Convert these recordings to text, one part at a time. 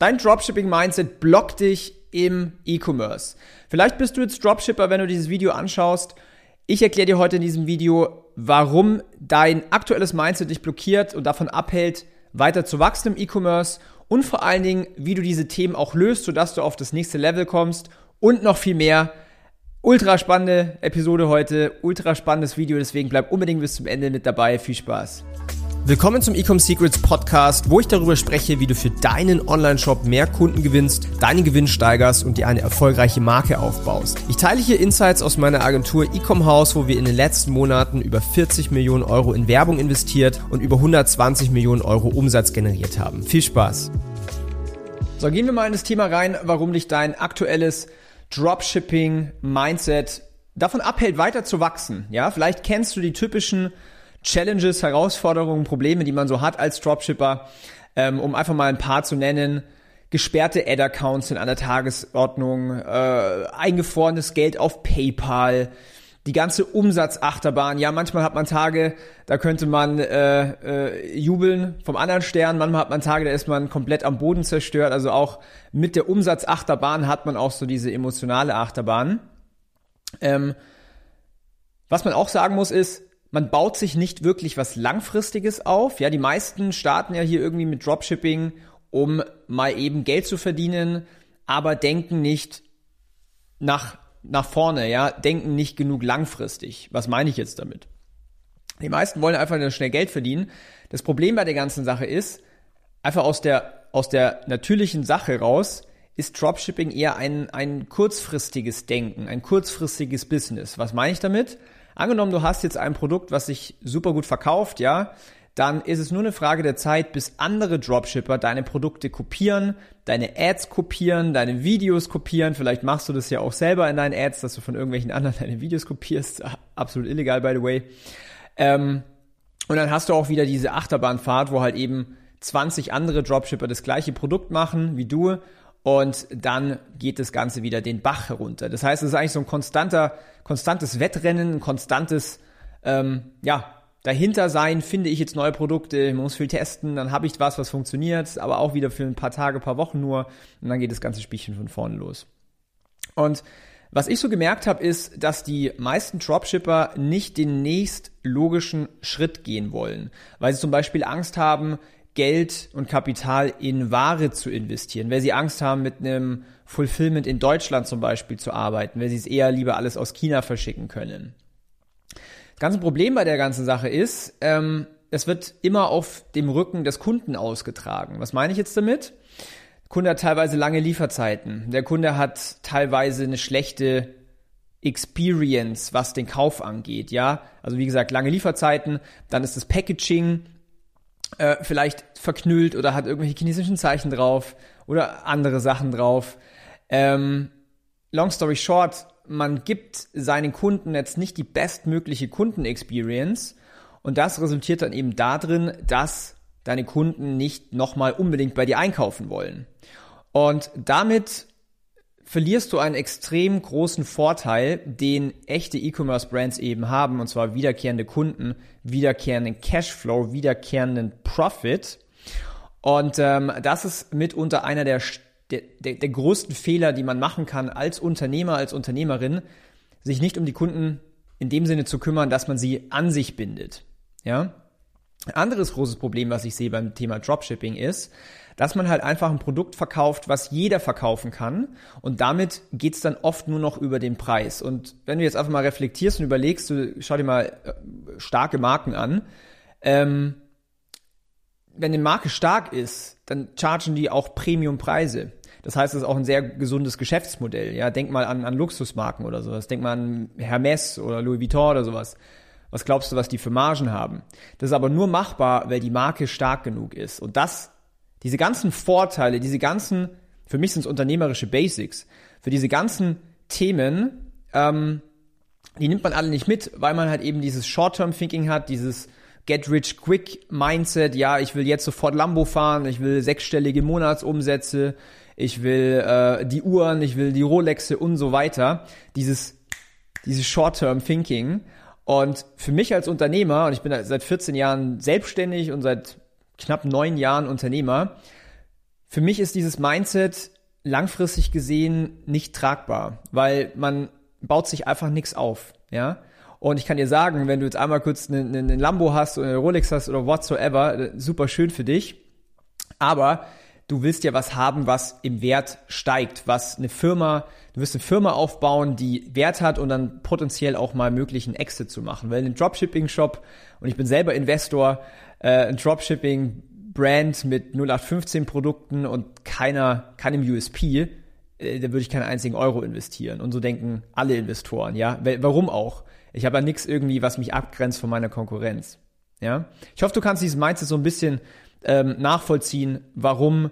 Dein Dropshipping-Mindset blockt dich im E-Commerce. Vielleicht bist du jetzt Dropshipper, wenn du dieses Video anschaust. Ich erkläre dir heute in diesem Video, warum dein aktuelles Mindset dich blockiert und davon abhält, weiter zu wachsen im E-Commerce und vor allen Dingen, wie du diese Themen auch löst, sodass du auf das nächste Level kommst und noch viel mehr. Ultra spannende Episode heute, ultra spannendes Video, deswegen bleib unbedingt bis zum Ende mit dabei. Viel Spaß. Willkommen zum Ecom Secrets Podcast, wo ich darüber spreche, wie du für deinen Online-Shop mehr Kunden gewinnst, deinen Gewinn steigerst und dir eine erfolgreiche Marke aufbaust. Ich teile hier Insights aus meiner Agentur Ecom House, wo wir in den letzten Monaten über 40 Millionen Euro in Werbung investiert und über 120 Millionen Euro Umsatz generiert haben. Viel Spaß! So, gehen wir mal in das Thema rein, warum dich dein aktuelles Dropshipping-Mindset davon abhält, weiter zu wachsen. Ja, vielleicht kennst du die typischen Challenges, Herausforderungen, Probleme, die man so hat als Dropshipper, ähm, um einfach mal ein paar zu nennen. Gesperrte Ad-Accounts sind an der Tagesordnung, äh, eingefrorenes Geld auf PayPal, die ganze Umsatzachterbahn. Ja, manchmal hat man Tage, da könnte man äh, äh, jubeln vom anderen Stern. Manchmal hat man Tage, da ist man komplett am Boden zerstört. Also auch mit der Umsatzachterbahn hat man auch so diese emotionale Achterbahn. Ähm, was man auch sagen muss ist, man baut sich nicht wirklich was Langfristiges auf. Ja, die meisten starten ja hier irgendwie mit Dropshipping, um mal eben Geld zu verdienen, aber denken nicht nach, nach vorne, ja, denken nicht genug langfristig. Was meine ich jetzt damit? Die meisten wollen einfach nur schnell Geld verdienen. Das Problem bei der ganzen Sache ist, einfach aus der, aus der natürlichen Sache raus, ist Dropshipping eher ein, ein kurzfristiges Denken, ein kurzfristiges Business. Was meine ich damit? Angenommen, du hast jetzt ein Produkt, was sich super gut verkauft, ja, dann ist es nur eine Frage der Zeit, bis andere Dropshipper deine Produkte kopieren, deine Ads kopieren, deine Videos kopieren. Vielleicht machst du das ja auch selber in deinen Ads, dass du von irgendwelchen anderen deine Videos kopierst. Absolut illegal, by the way. Ähm, und dann hast du auch wieder diese Achterbahnfahrt, wo halt eben 20 andere Dropshipper das gleiche Produkt machen wie du und dann geht das Ganze wieder den Bach herunter. Das heißt, es ist eigentlich so ein konstanter, konstantes Wettrennen, ein konstantes, ähm, ja, dahinter sein, finde ich jetzt neue Produkte, man muss viel testen, dann habe ich was, was funktioniert, aber auch wieder für ein paar Tage, paar Wochen nur und dann geht das ganze Spielchen von vorne los. Und was ich so gemerkt habe, ist, dass die meisten Dropshipper nicht den nächst logischen Schritt gehen wollen, weil sie zum Beispiel Angst haben, Geld und Kapital in Ware zu investieren, weil sie Angst haben, mit einem Fulfillment in Deutschland zum Beispiel zu arbeiten, weil sie es eher lieber alles aus China verschicken können. Das ganze Problem bei der ganzen Sache ist, ähm, es wird immer auf dem Rücken des Kunden ausgetragen. Was meine ich jetzt damit? Der Kunde hat teilweise lange Lieferzeiten. Der Kunde hat teilweise eine schlechte Experience, was den Kauf angeht, ja. Also wie gesagt, lange Lieferzeiten, dann ist das Packaging äh, vielleicht verknüllt oder hat irgendwelche chinesischen Zeichen drauf oder andere Sachen drauf. Ähm, long story short, man gibt seinen Kunden jetzt nicht die bestmögliche Kundenexperience und das resultiert dann eben darin, dass deine Kunden nicht nochmal unbedingt bei dir einkaufen wollen. Und damit verlierst du einen extrem großen Vorteil, den echte E-Commerce-Brands eben haben, und zwar wiederkehrende Kunden, wiederkehrenden Cashflow, wiederkehrenden Profit. Und ähm, das ist mitunter einer der, der, der größten Fehler, die man machen kann als Unternehmer, als Unternehmerin, sich nicht um die Kunden in dem Sinne zu kümmern, dass man sie an sich bindet. Ja? Anderes großes Problem, was ich sehe beim Thema Dropshipping ist, dass man halt einfach ein Produkt verkauft, was jeder verkaufen kann und damit geht's dann oft nur noch über den Preis. Und wenn du jetzt einfach mal reflektierst und überlegst, du schau dir mal äh, starke Marken an, ähm, wenn eine Marke stark ist, dann chargen die auch Premiumpreise. Das heißt, es ist auch ein sehr gesundes Geschäftsmodell. Ja, denk mal an, an Luxusmarken oder sowas. Denk mal an Hermes oder Louis Vuitton oder sowas. Was glaubst du, was die für Margen haben? Das ist aber nur machbar, weil die Marke stark genug ist. Und das diese ganzen Vorteile, diese ganzen, für mich sind es unternehmerische Basics, für diese ganzen Themen, ähm, die nimmt man alle nicht mit, weil man halt eben dieses Short-Term-Thinking hat, dieses Get-Rich-Quick-Mindset, ja, ich will jetzt sofort Lambo fahren, ich will sechsstellige Monatsumsätze, ich will äh, die Uhren, ich will die Rolexe und so weiter. Dieses, dieses Short-Term-Thinking. Und für mich als Unternehmer, und ich bin seit 14 Jahren selbstständig und seit knapp neun Jahren Unternehmer, Für mich ist dieses Mindset langfristig gesehen nicht tragbar, weil man baut sich einfach nichts auf, ja. Und ich kann dir sagen, wenn du jetzt einmal kurz einen, einen Lambo hast oder eine Rolex hast oder whatsoever, äh, super schön für dich. Aber du willst ja was haben, was im Wert steigt, was eine Firma, du wirst eine Firma aufbauen, die Wert hat und dann potenziell auch mal möglich einen Exit zu machen. Weil ein Dropshipping-Shop, und ich bin selber Investor, äh, ein Dropshipping-Brand mit 0815 Produkten und keiner, keinem USP, äh, da würde ich keinen einzigen Euro investieren. Und so denken alle Investoren, ja. Warum auch? Ich habe ja nichts irgendwie, was mich abgrenzt von meiner Konkurrenz. Ja. Ich hoffe, du kannst dieses Mindset so ein bisschen ähm, nachvollziehen, warum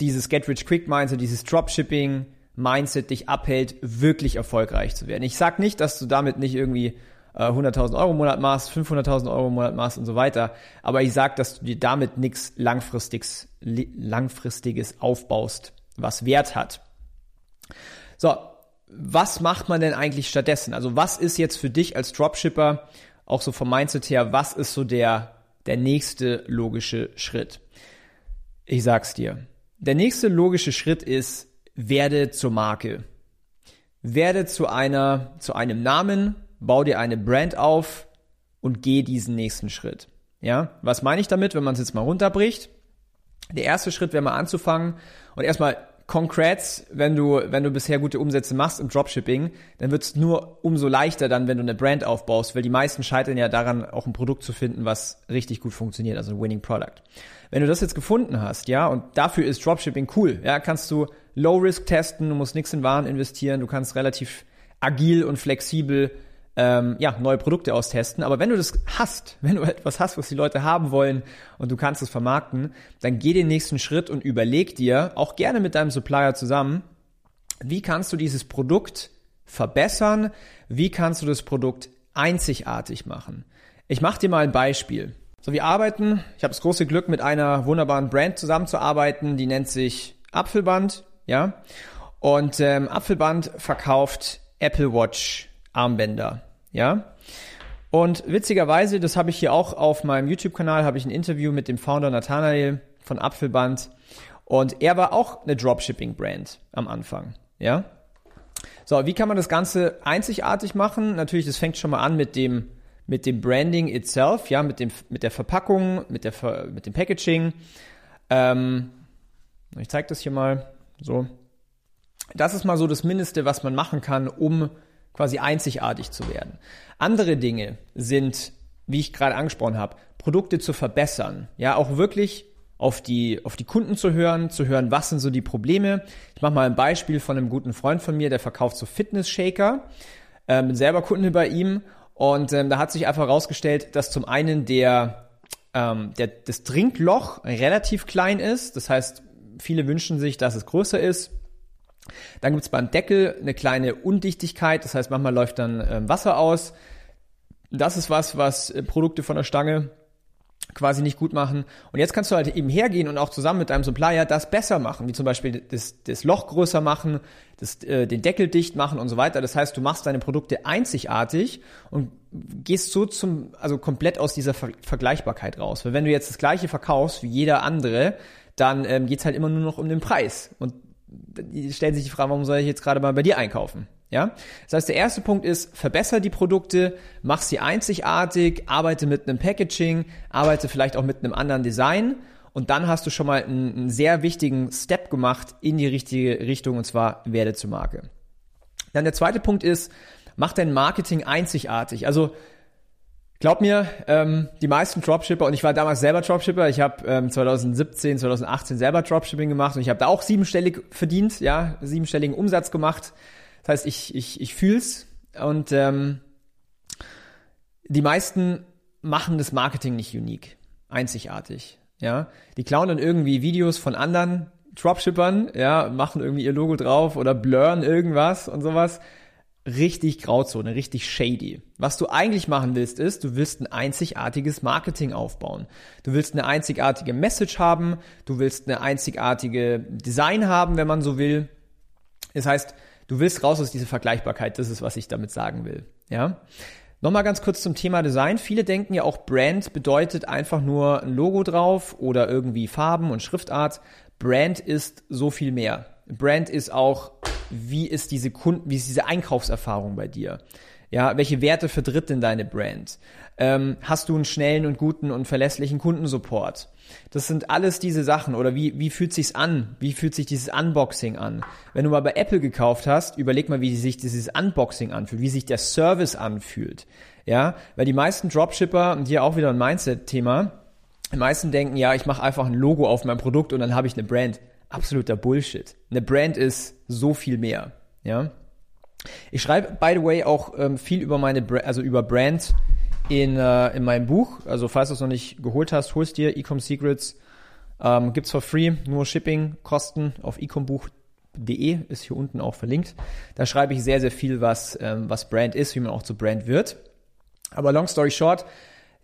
dieses Get Rich Quick Mindset, dieses Dropshipping Mindset dich abhält, wirklich erfolgreich zu werden. Ich sag nicht, dass du damit nicht irgendwie 100.000 Euro im Monat machst, 500.000 Euro im Monat machst und so weiter, aber ich sag, dass du dir damit nichts langfristiges, langfristiges aufbaust, was Wert hat. So, was macht man denn eigentlich stattdessen? Also was ist jetzt für dich als Dropshipper, auch so vom Mindset her, was ist so der, der nächste logische Schritt? Ich sag's dir. Der nächste logische Schritt ist, werde zur Marke. Werde zu einer, zu einem Namen, bau dir eine Brand auf und geh diesen nächsten Schritt. Ja, was meine ich damit, wenn man es jetzt mal runterbricht? Der erste Schritt wäre mal anzufangen und erstmal Congrats, wenn du, wenn du bisher gute Umsätze machst im Dropshipping, dann wird es nur umso leichter dann, wenn du eine Brand aufbaust, weil die meisten scheitern ja daran, auch ein Produkt zu finden, was richtig gut funktioniert, also ein Winning Product. Wenn du das jetzt gefunden hast, ja, und dafür ist Dropshipping cool, ja, kannst du Low Risk testen, du musst nichts in Waren investieren, du kannst relativ agil und flexibel ähm, ja, neue Produkte austesten. Aber wenn du das hast, wenn du etwas hast, was die Leute haben wollen und du kannst es vermarkten, dann geh den nächsten Schritt und überleg dir, auch gerne mit deinem Supplier zusammen, wie kannst du dieses Produkt verbessern? Wie kannst du das Produkt einzigartig machen? Ich mache dir mal ein Beispiel. So, wir arbeiten, ich habe das große Glück, mit einer wunderbaren Brand zusammenzuarbeiten, die nennt sich Apfelband, ja. Und ähm, Apfelband verkauft Apple Watch Armbänder ja. Und witzigerweise, das habe ich hier auch auf meinem YouTube-Kanal, habe ich ein Interview mit dem Founder Nathanael von Apfelband. Und er war auch eine Dropshipping-Brand am Anfang, ja. So, wie kann man das Ganze einzigartig machen? Natürlich, das fängt schon mal an mit dem, mit dem Branding itself, ja, mit dem, mit der Verpackung, mit der, mit dem Packaging. Ähm, ich zeige das hier mal, so. Das ist mal so das Mindeste, was man machen kann, um quasi einzigartig zu werden. Andere Dinge sind, wie ich gerade angesprochen habe, Produkte zu verbessern. Ja, auch wirklich auf die, auf die Kunden zu hören, zu hören, was sind so die Probleme. Ich mache mal ein Beispiel von einem guten Freund von mir, der verkauft so Fitness-Shaker, ähm, selber Kunde bei ihm und ähm, da hat sich einfach herausgestellt, dass zum einen der, ähm, der, das Trinkloch relativ klein ist, das heißt, viele wünschen sich, dass es größer ist. Dann gibt es beim Deckel eine kleine Undichtigkeit, das heißt, manchmal läuft dann äh, Wasser aus. Das ist was, was äh, Produkte von der Stange quasi nicht gut machen. Und jetzt kannst du halt eben hergehen und auch zusammen mit deinem Supplier das besser machen, wie zum Beispiel das, das Loch größer machen, das, äh, den Deckel dicht machen und so weiter. Das heißt, du machst deine Produkte einzigartig und gehst so zum, also komplett aus dieser Ver Vergleichbarkeit raus. Weil wenn du jetzt das gleiche verkaufst wie jeder andere, dann ähm, geht's halt immer nur noch um den Preis. Und die stellen sich die Frage, warum soll ich jetzt gerade mal bei dir einkaufen? Ja? Das heißt, der erste Punkt ist, verbessere die Produkte, mach sie einzigartig, arbeite mit einem Packaging, arbeite vielleicht auch mit einem anderen Design und dann hast du schon mal einen, einen sehr wichtigen Step gemacht in die richtige Richtung und zwar werde zur Marke. Dann der zweite Punkt ist, mach dein Marketing einzigartig. Also Glaub mir, ähm, die meisten Dropshipper, und ich war damals selber Dropshipper, ich habe ähm, 2017, 2018 selber Dropshipping gemacht und ich habe da auch siebenstellig verdient, ja, siebenstelligen Umsatz gemacht. Das heißt, ich, ich, ich fühl's und ähm, die meisten machen das Marketing nicht unique, einzigartig, ja. Die klauen dann irgendwie Videos von anderen Dropshippern, ja, machen irgendwie ihr Logo drauf oder blurren irgendwas und sowas richtig Grauzone, richtig shady. Was du eigentlich machen willst, ist, du willst ein einzigartiges Marketing aufbauen. Du willst eine einzigartige Message haben, du willst eine einzigartige Design haben, wenn man so will. Das heißt, du willst raus aus dieser Vergleichbarkeit, das ist, was ich damit sagen will. Ja? Nochmal ganz kurz zum Thema Design. Viele denken ja auch, Brand bedeutet einfach nur ein Logo drauf oder irgendwie Farben und Schriftart. Brand ist so viel mehr. Brand ist auch, wie ist diese Kunden, wie ist diese Einkaufserfahrung bei dir? Ja, welche Werte vertritt denn deine Brand? Ähm, hast du einen schnellen und guten und verlässlichen Kundensupport? Das sind alles diese Sachen. Oder wie, wie fühlt sich's an? Wie fühlt sich dieses Unboxing an? Wenn du mal bei Apple gekauft hast, überleg mal, wie sich dieses Unboxing anfühlt, wie sich der Service anfühlt. Ja, weil die meisten Dropshipper, und hier auch wieder ein Mindset-Thema, die meisten denken, ja, ich mache einfach ein Logo auf mein Produkt und dann habe ich eine Brand. Absoluter Bullshit. Eine Brand ist so viel mehr. Ja. Ich schreibe, by the way, auch ähm, viel über meine, Bra also über Brand in, äh, in meinem Buch. Also falls du es noch nicht geholt hast, holst dir Ecom Secrets. Ähm, gibt's for free, nur Shipping, Kosten auf ecombuch.de ist hier unten auch verlinkt. Da schreibe ich sehr, sehr viel, was, ähm, was Brand ist, wie man auch zu Brand wird. Aber long story short,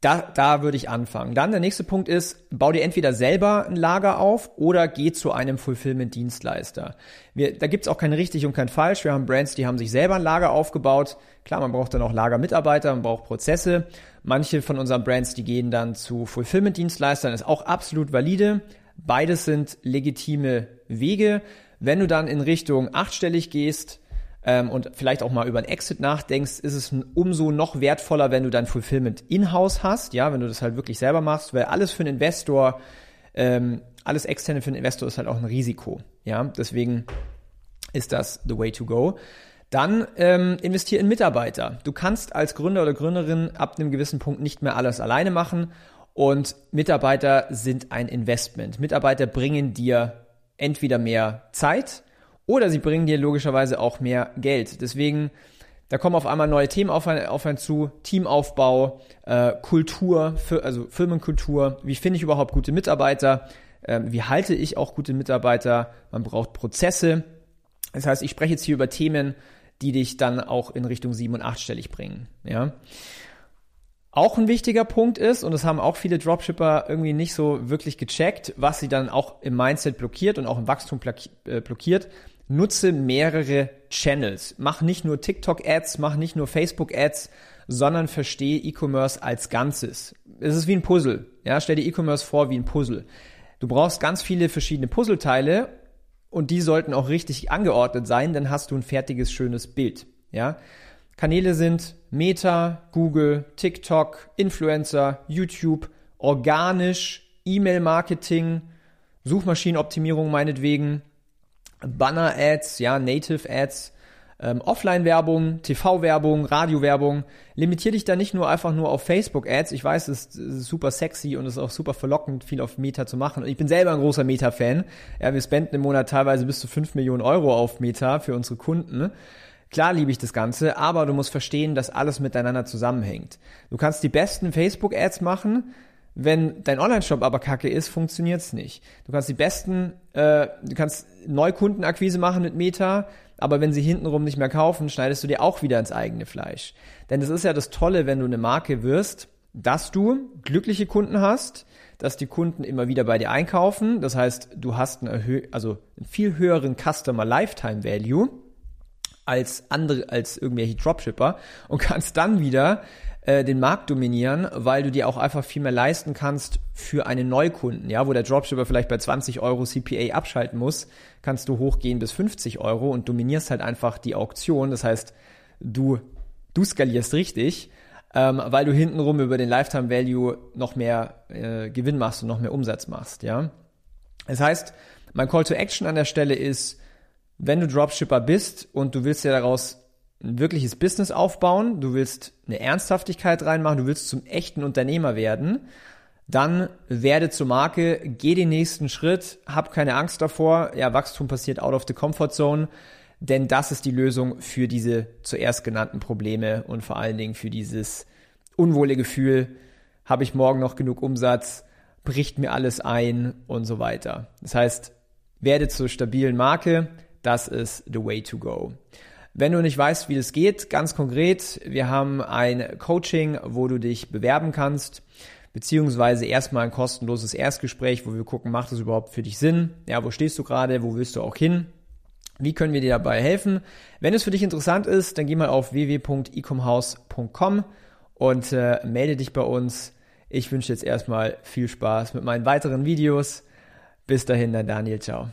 da, da würde ich anfangen. Dann der nächste Punkt ist, bau dir entweder selber ein Lager auf oder geh zu einem Fulfillment-Dienstleister. Da gibt's auch kein richtig und kein falsch. Wir haben Brands, die haben sich selber ein Lager aufgebaut. Klar, man braucht dann auch Lagermitarbeiter, man braucht Prozesse. Manche von unseren Brands, die gehen dann zu Fulfillment-Dienstleistern, ist auch absolut valide. Beides sind legitime Wege. Wenn du dann in Richtung achtstellig gehst, ähm, und vielleicht auch mal über einen Exit nachdenkst, ist es umso noch wertvoller, wenn du dein Fulfillment in-house hast, ja, wenn du das halt wirklich selber machst, weil alles für einen Investor, ähm, alles externe für einen Investor ist halt auch ein Risiko, ja, deswegen ist das the way to go. Dann ähm, investier in Mitarbeiter. Du kannst als Gründer oder Gründerin ab einem gewissen Punkt nicht mehr alles alleine machen und Mitarbeiter sind ein Investment. Mitarbeiter bringen dir entweder mehr Zeit, oder sie bringen dir logischerweise auch mehr Geld. Deswegen, da kommen auf einmal neue Themen auf, auf einen zu, Teamaufbau, äh, Kultur, also Firmenkultur, wie finde ich überhaupt gute Mitarbeiter, äh, wie halte ich auch gute Mitarbeiter, man braucht Prozesse. Das heißt, ich spreche jetzt hier über Themen, die dich dann auch in Richtung sieben- und achtstellig bringen. Ja. Auch ein wichtiger Punkt ist, und das haben auch viele Dropshipper irgendwie nicht so wirklich gecheckt, was sie dann auch im Mindset blockiert und auch im Wachstum äh, blockiert, nutze mehrere Channels. Mach nicht nur TikTok-Ads, mach nicht nur Facebook-Ads, sondern verstehe E-Commerce als Ganzes. Es ist wie ein Puzzle. Ja, stell dir E-Commerce vor wie ein Puzzle. Du brauchst ganz viele verschiedene Puzzleteile und die sollten auch richtig angeordnet sein, dann hast du ein fertiges, schönes Bild. Ja, Kanäle sind Meta, Google, TikTok, Influencer, YouTube, organisch, E-Mail-Marketing, Suchmaschinenoptimierung meinetwegen, Banner-Ads, ja, Native-Ads, ähm, Offline-Werbung, TV-Werbung, Radio-Werbung. Limitier dich da nicht nur einfach nur auf Facebook-Ads. Ich weiß, es ist super sexy und es ist auch super verlockend, viel auf Meta zu machen. ich bin selber ein großer Meta-Fan. Ja, wir spenden im Monat teilweise bis zu 5 Millionen Euro auf Meta für unsere Kunden. Klar liebe ich das Ganze, aber du musst verstehen, dass alles miteinander zusammenhängt. Du kannst die besten Facebook-Ads machen, wenn dein Online-Shop aber kacke ist, funktioniert's nicht. Du kannst die besten, äh, du kannst Neukundenakquise machen mit Meta, aber wenn sie hintenrum nicht mehr kaufen, schneidest du dir auch wieder ins eigene Fleisch. Denn es ist ja das Tolle, wenn du eine Marke wirst, dass du glückliche Kunden hast, dass die Kunden immer wieder bei dir einkaufen. Das heißt, du hast einen, also einen viel höheren Customer Lifetime Value als andere, als irgendwelche Dropshipper und kannst dann wieder äh, den Markt dominieren, weil du dir auch einfach viel mehr leisten kannst für einen Neukunden, ja, wo der Dropshipper vielleicht bei 20 Euro CPA abschalten muss, kannst du hochgehen bis 50 Euro und dominierst halt einfach die Auktion. Das heißt, du, du skalierst richtig, ähm, weil du hintenrum über den Lifetime Value noch mehr äh, Gewinn machst und noch mehr Umsatz machst, ja. Das heißt, mein Call to Action an der Stelle ist, wenn du Dropshipper bist und du willst ja daraus ein wirkliches Business aufbauen, du willst eine Ernsthaftigkeit reinmachen, du willst zum echten Unternehmer werden, dann werde zur Marke, geh den nächsten Schritt, hab keine Angst davor, ja, Wachstum passiert out of the comfort zone, denn das ist die Lösung für diese zuerst genannten Probleme und vor allen Dingen für dieses unwohle Gefühl, habe ich morgen noch genug Umsatz, bricht mir alles ein und so weiter. Das heißt, werde zur stabilen Marke, das ist the way to go. Wenn du nicht weißt, wie das geht, ganz konkret, wir haben ein Coaching, wo du dich bewerben kannst, beziehungsweise erstmal ein kostenloses Erstgespräch, wo wir gucken, macht es überhaupt für dich Sinn? Ja, wo stehst du gerade? Wo willst du auch hin? Wie können wir dir dabei helfen? Wenn es für dich interessant ist, dann geh mal auf www.ecomhouse.com und äh, melde dich bei uns. Ich wünsche jetzt erstmal viel Spaß mit meinen weiteren Videos. Bis dahin, der Daniel, ciao.